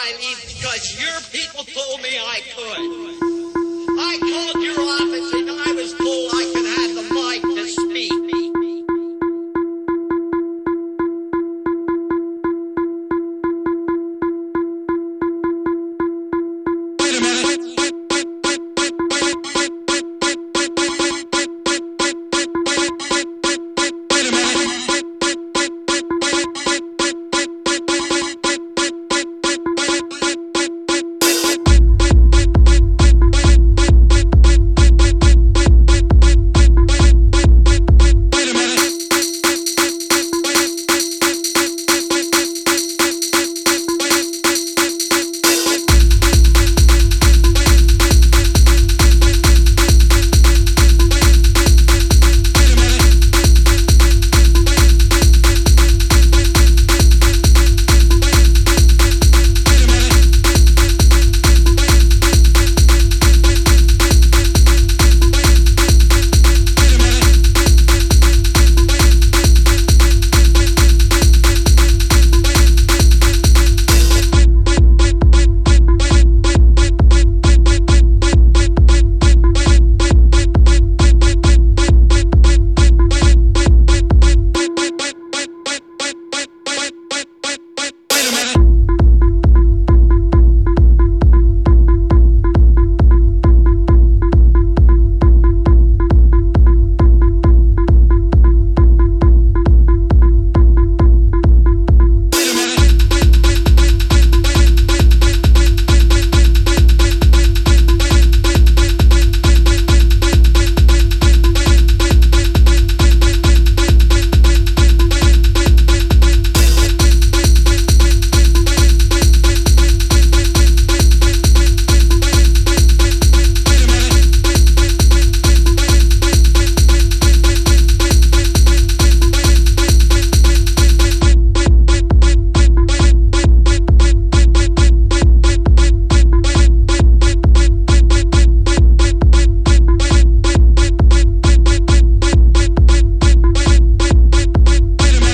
I need because your people told me I could. I called your office.